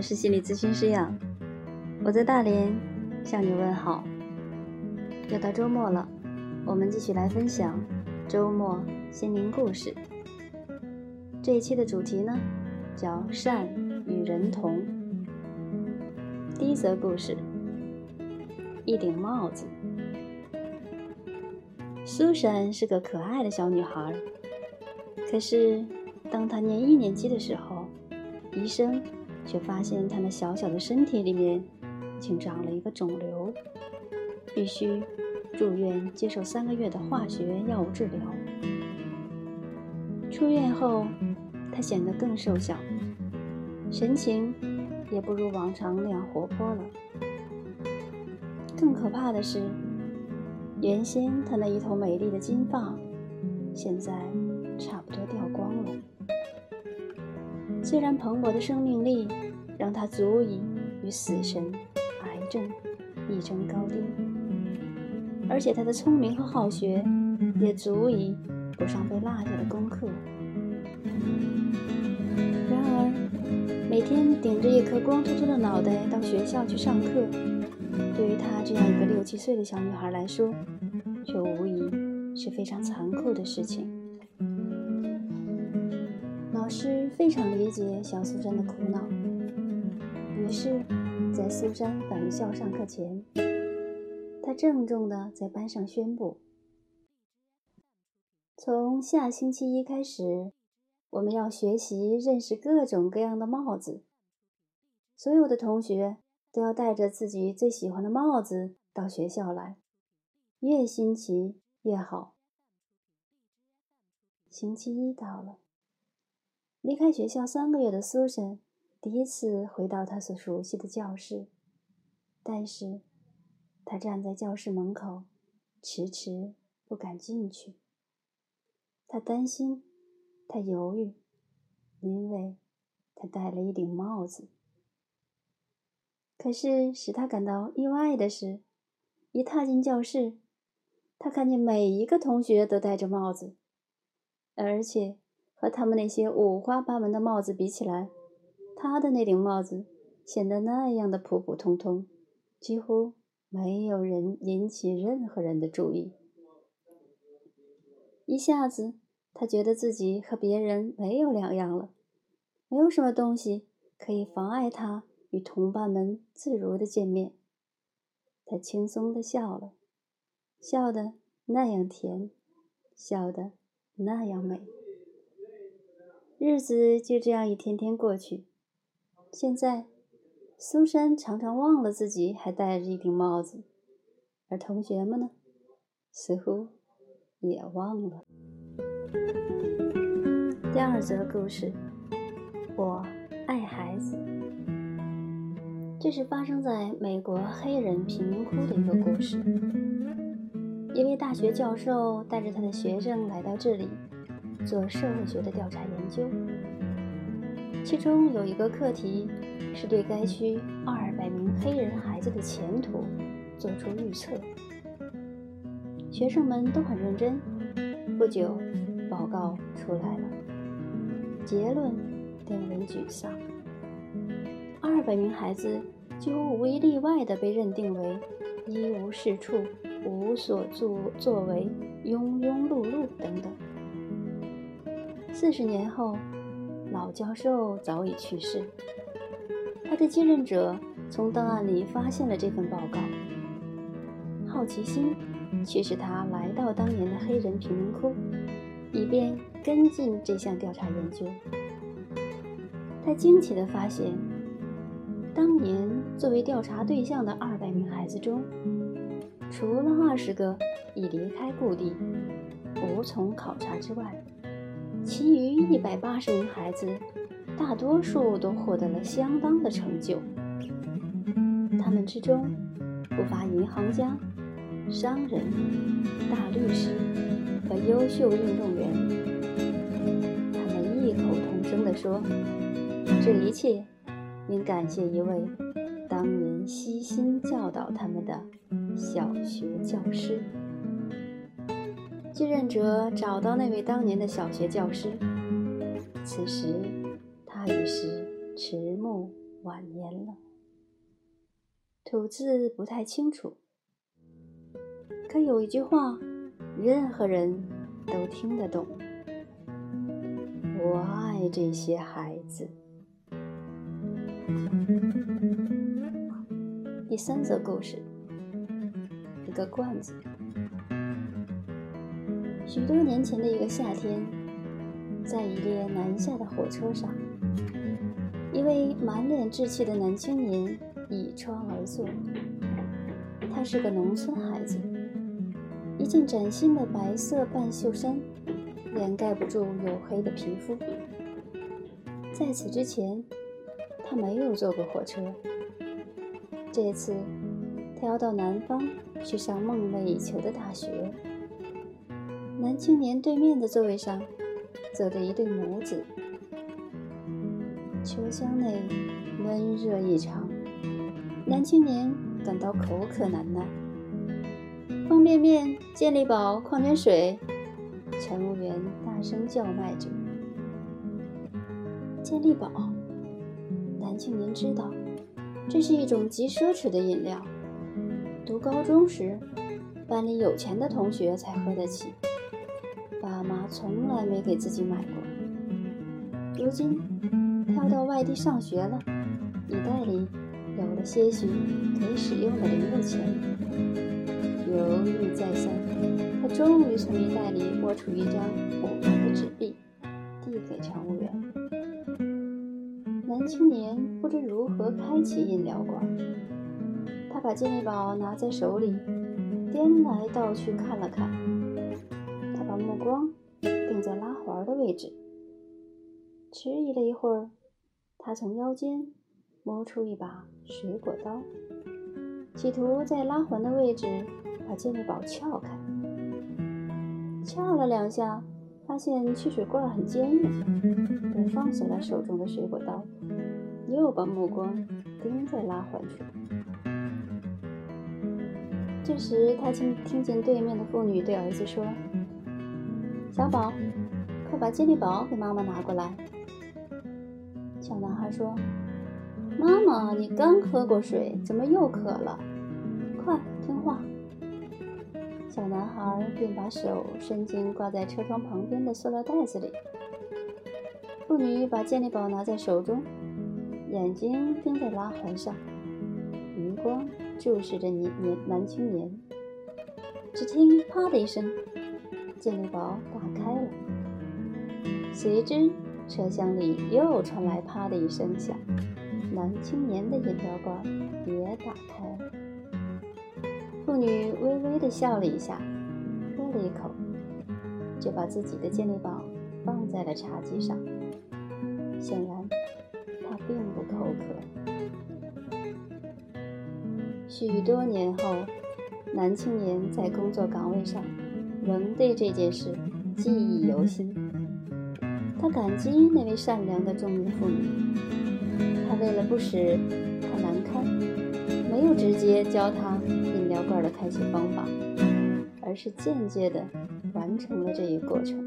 我是心理咨询师呀，我在大连向你问好。又到周末了，我们继续来分享周末心灵故事。这一期的主题呢，叫善与人同。第一则故事：一顶帽子。苏珊是个可爱的小女孩，可是当她念一年级的时候，医生却发现他那小小的身体里面竟长了一个肿瘤，必须住院接受三个月的化学药物治疗。出院后，他显得更瘦小，神情也不如往常那样活泼了。更可怕的是。原先他那一头美丽的金发，现在虽然蓬勃的生命力让她足以与死神、癌症一争高低，而且她的聪明和好学也足以补上被落下的功课。然而，每天顶着一颗光秃秃的脑袋到学校去上课。对于她这样一个六七岁的小女孩来说，却无疑是非常残酷的事情。老师非常理解小苏珊的苦恼，于是，在苏珊返校上课前，他郑重地在班上宣布：从下星期一开始，我们要学习认识各种各样的帽子。所有的同学。都要戴着自己最喜欢的帽子到学校来，越新奇越好。星期一到了，离开学校三个月的苏珊第一次回到她所熟悉的教室，但是她站在教室门口，迟迟不敢进去。她担心，她犹豫，因为她戴了一顶帽子。可是使他感到意外的是，一踏进教室，他看见每一个同学都戴着帽子，而且和他们那些五花八门的帽子比起来，他的那顶帽子显得那样的普普通通，几乎没有人引起任何人的注意。一下子，他觉得自己和别人没有两样了，没有什么东西可以妨碍他。与同伴们自如的见面，他轻松的笑了，笑得那样甜，笑得那样美。日子就这样一天天过去。现在，苏珊常常忘了自己还戴着一顶帽子，而同学们呢，似乎也忘了。第二则故事，我爱孩子。这是发生在美国黑人贫民窟的一个故事。一位大学教授带着他的学生来到这里，做社会学的调查研究。其中有一个课题是对该区二百名黑人孩子的前途做出预测。学生们都很认真。不久，报告出来了，结论令人沮丧。二百名孩子几乎无一例外地被认定为一无是处、无所作作为、庸庸碌碌等等。四十年后，老教授早已去世，他的继任者从档案里发现了这份报告。好奇心驱使他来到当年的黑人贫民窟，以便跟进这项调查研究。他惊奇地发现。当年作为调查对象的二百名孩子中，除了二十个已离开故地，无从考察之外，其余一百八十名孩子，大多数都获得了相当的成就。他们之中不乏银行家、商人、大律师和优秀运动员。他们异口同声地说：“这一切。”应感谢一位当年悉心教导他们的小学教师。继任者找到那位当年的小学教师，此时他已是迟暮晚年了，吐字不太清楚。可有一句话，任何人都听得懂：我爱这些孩子。第三则故事，一个罐子。许多年前的一个夏天，在一列南下的火车上，一位满脸稚气的男青年倚窗而坐。他是个农村孩子，一件崭新的白色半袖衫掩盖不住黝黑的皮肤。在此之前，他没有坐过火车。这次，他要到南方去上梦寐以求的大学。男青年对面的座位上坐着一对母子。车厢内闷热异常，男青年感到口渴难耐。方便面、健力宝、矿泉水，乘务员大声叫卖着。健力宝，男青年知道，这是一种极奢侈的饮料。读高中时，班里有钱的同学才喝得起。妈从来没给自己买过。如今他要到外地上学了，衣袋里有了些许可以使用的零用钱。犹豫再三，他终于从衣袋里摸出一张五元的纸币，递给乘务员。男青年不知如何开启饮料罐，他把健力宝拿在手里，颠来倒去看了看。他把目光在拉环的位置，迟疑了一会儿，他从腰间摸出一把水果刀，企图在拉环的位置把健力宝撬开。撬了两下，发现汽水罐很坚硬，便放下了手中的水果刀，又把目光盯在拉环处。这时，他听听见对面的妇女对儿子说。小宝，把健力宝给妈妈拿过来。小男孩说：“妈妈，你刚喝过水，怎么又渴了？快听话。”小男孩便把手伸进挂在车窗旁边的塑料袋子里。妇女把健力宝拿在手中，眼睛盯在拉环上，余光注视着年年男青年。只听“啪”的一声。健力宝打开了，随之车厢里又传来“啪”的一声响，男青年的饮料罐也打开了。妇女微微的笑了一下，喝了一口，就把自己的健力宝放在了茶几上。显然，他并不口渴。许多年后，男青年在工作岗位上。仍对这件事记忆犹新。他感激那位善良的中年妇女。他为了不使她难堪，没有直接教她饮料罐的开启方法，而是间接的完成了这一过程。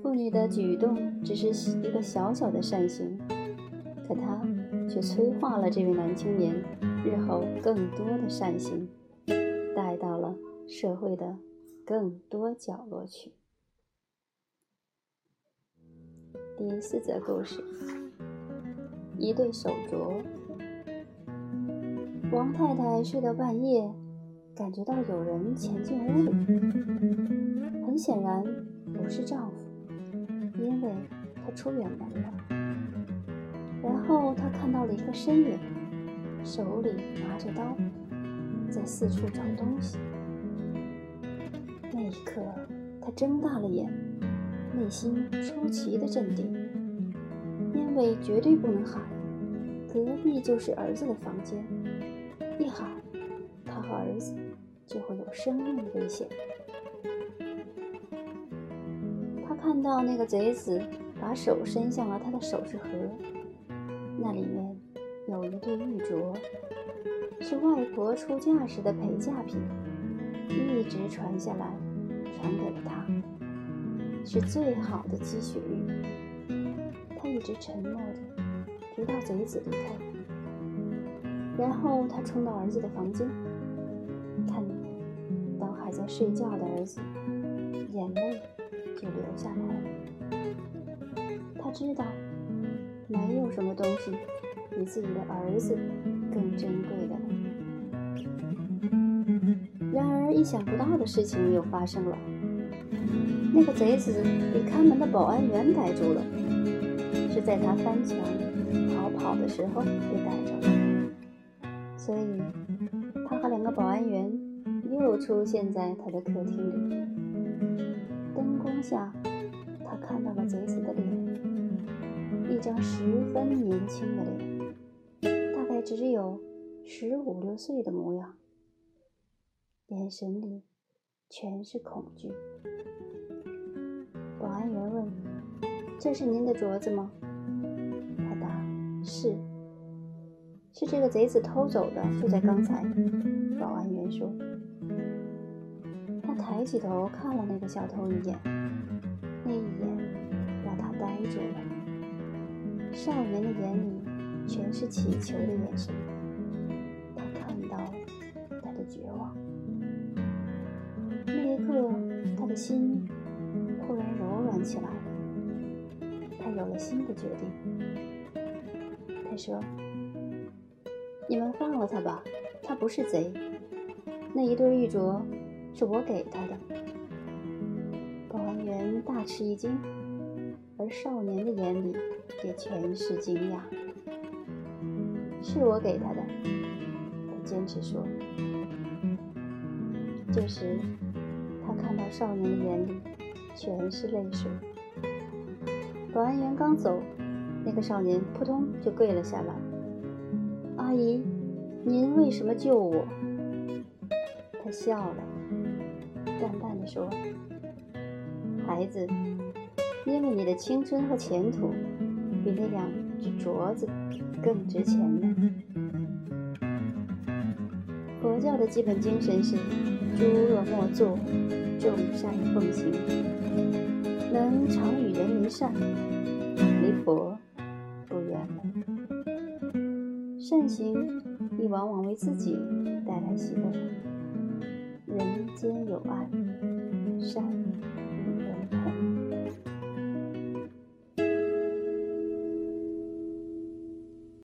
妇女的举动只是一个小小的善行，可她却催化了这位男青年日后更多的善行，带到了。社会的更多角落去。第四则故事：一对手镯。王太太睡到半夜，感觉到有人潜进屋里。很显然不是丈夫，因为他出远门了。然后她看到了一个身影，手里拿着刀，在四处找东西。那一刻，他睁大了眼，内心出奇的镇定，为绝对不能喊。隔壁就是儿子的房间，一喊，他和儿子就会有生命危险。他看到那个贼子把手伸向了他的首饰盒，那里面有一对玉镯，是外婆出嫁时的陪嫁品。一直传下来，传给了他，是最好的积雪玉。一直沉默着，直到贼子离开。然后他冲到儿子的房间，看到还在睡觉的儿子，眼泪就流下来了。他知道，没有什么东西比自己的儿子更珍贵的了。然而，意想不到的事情又发生了。那个贼子被看门的保安员逮住了，是在他翻墙逃跑的时候被逮着了。所以，他和两个保安员又出现在他的客厅里。灯光下，他看到了贼子的脸，一张十分年轻的脸，大概只有十五六岁的模样，眼神里全是恐惧。保安员问：“这是您的镯子吗？”：“是，是这个贼子偷走的，就在刚才。”保安员说。他抬起头看了那个小偷一眼，那一眼让他呆住了。少年的眼里全是乞求的眼神，他看到了他的绝望。那一刻，他的心。忽然柔软起来了，他有了新的决定。他说：“你们放了他吧，他不是贼。那一对玉镯是我给他的。”保安员大吃一惊，而少年的眼里也全是惊讶。“是我给他的。”他坚持说。这时，他看到少年的眼里。全是泪水。保安员刚走，那个少年扑通就跪了下来。“阿姨，您为什么救我？”他笑了，淡淡的说：“孩子，因为你的青春和前途比那两只镯子更值钱呢。”佛教的基本精神是诸恶莫作，众善奉行。能常与人为善，离佛善行亦往往为自己带来喜乐。人间有爱，善